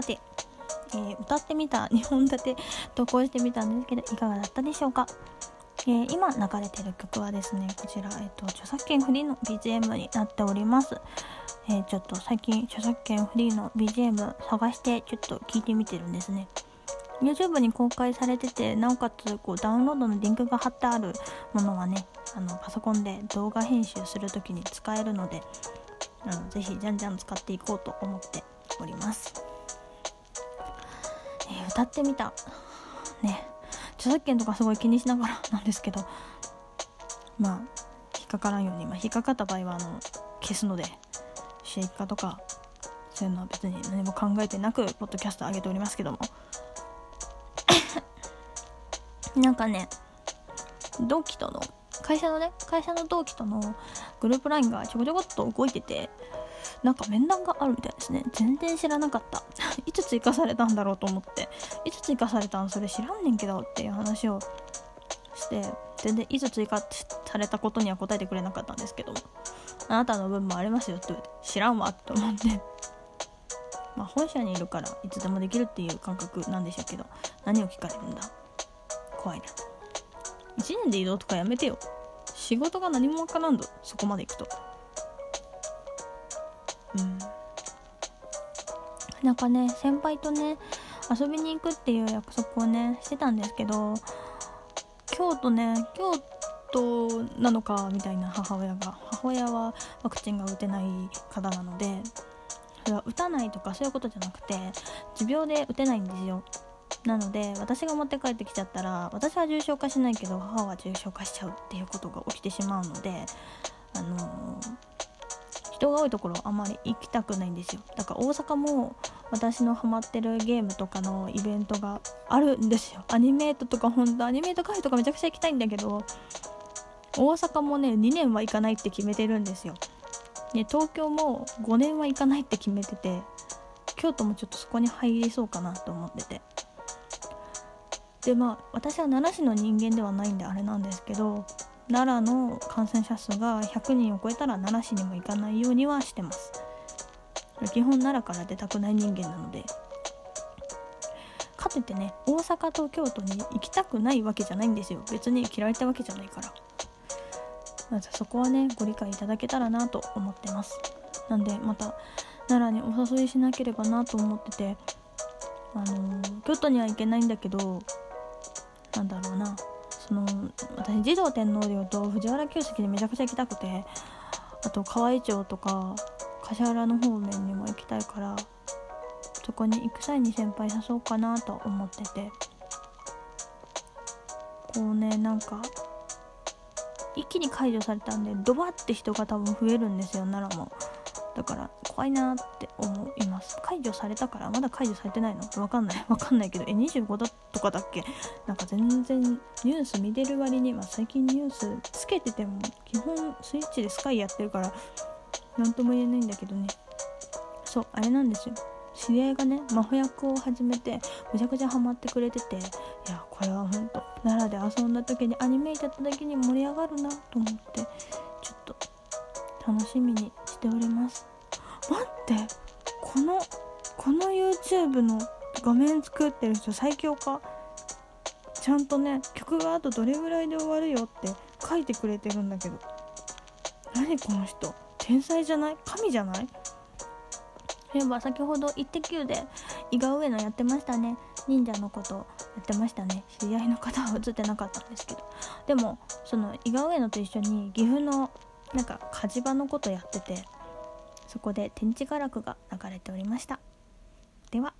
さて、えー、歌ってみた2本立て投稿してみたんですけどいかがだったでしょうか、えー、今流れてる曲はですねこちら、えーと、著作権フリーの BGM になっております、えー、ちょっと最近著作権フリーの BGM 探してちょっと聞いてみてるんですね。YouTube に公開されててなおかつこうダウンロードのリンクが貼ってあるものはねあのパソコンで動画編集する時に使えるのであのぜひじゃんじゃん使っていこうと思っております、歌ってみた。ね。著作権とかすごい気にしながらなんですけど。まあ引っかからんように、まあ、引っかかった場合はあの消すので。収益化とかそういうのは別に何も考えてなくポッドキャスト上げておりますけども。なんかね同期との会社のね会社の同期とのグループ LINE がちょこちょこっと動いてて。なんか面談があるみたいですね。全然知らなかった。いつ追加されたんだろうと思って。いつ追加されたんそれ知らんねんけどっていう話をして全然いつ追加されたことには答えてくれなかったんですけどあなたの分もありますよって知らんわって思って。まあ本社にいるからいつでもできるっていう感覚なんでしょうけど何を聞かれるんだ。怖いな。1年で移動とかやめてよ。仕事が何もわからんどそこまで行くと。うん。なんかね先輩とね遊びに行くっていう約束をねしてたんですけど京都ね京都なのかみたいな母親が母親はワクチンが打てない方なのでそれは打たないとかそういうことじゃなくて持病で打てないんですよ。なので私が持って帰ってきちゃったら私は重症化しないけど母は重症化しちゃうっていうことが起きてしまうのであのー、人が多いところあんまり行きたくないんですよ。だから大阪も私のハマってるゲームとかのイベントがあるんですよ。アニメートとか本当アニメートカフェとかめちゃくちゃ行きたいんだけど大阪もね2年は行かないって決めてるんですよ。で東京も5年は行かないって決めてて京都もちょっとそこに入りそうかなと思ってて。でまあ私は奈良市の人間ではないんであれなんですけど奈良の感染者数が100人を超えたら奈良市にも行かないようにはしてます。基本奈良から出たくない人間なので。かといってね大阪と京都に行きたくないわけじゃないんですよ。別に嫌われたわけじゃないから。まずそこはねご理解いただけたらなと思ってます。なんでまた奈良にお誘いしなければなと思っててあのー、京都には行けないんだけどなんだろうな。その私児童天皇陵と藤原旧跡でめちゃくちゃ行きたくてあと河合町とか橿原の方面にも行きたいからそこに行く際に先輩誘おうかなと思っててこうねなんか一気に解除されたんでドバッて人が多分増えるんですよ奈良も。だから怖いなって思います。解除されたからまだ解除されてないの？わかんない。わかんないけど。え25だとかだっけ？なんか全然ニュース見てる割に、まあ、最近ニュースつけてても基本スイッチでスカイやってるから何とも言えないんだけどね。そうあれなんですよ。知り合いがね魔法役を始めてめちゃくちゃハマってくれてていやこれはほんと奈良で遊んだ時にアニメータった時に盛り上がるなと思って。楽しみにしております。待ってこのこの YouTube の画面作ってる人最強か？ちゃんとね曲があとどれぐらいで終わるよって書いてくれてるんだけど。何この人？天才じゃない？神じゃない？そういえば先ほど「イッテ Q!」で伊賀上野やってましたね。忍者のことやってましたね。知り合いの方は映ってなかったんですけど。でもその伊賀上野と一緒に岐阜のなんか火事場のことやっててそこで天地画楽が流れておりました。では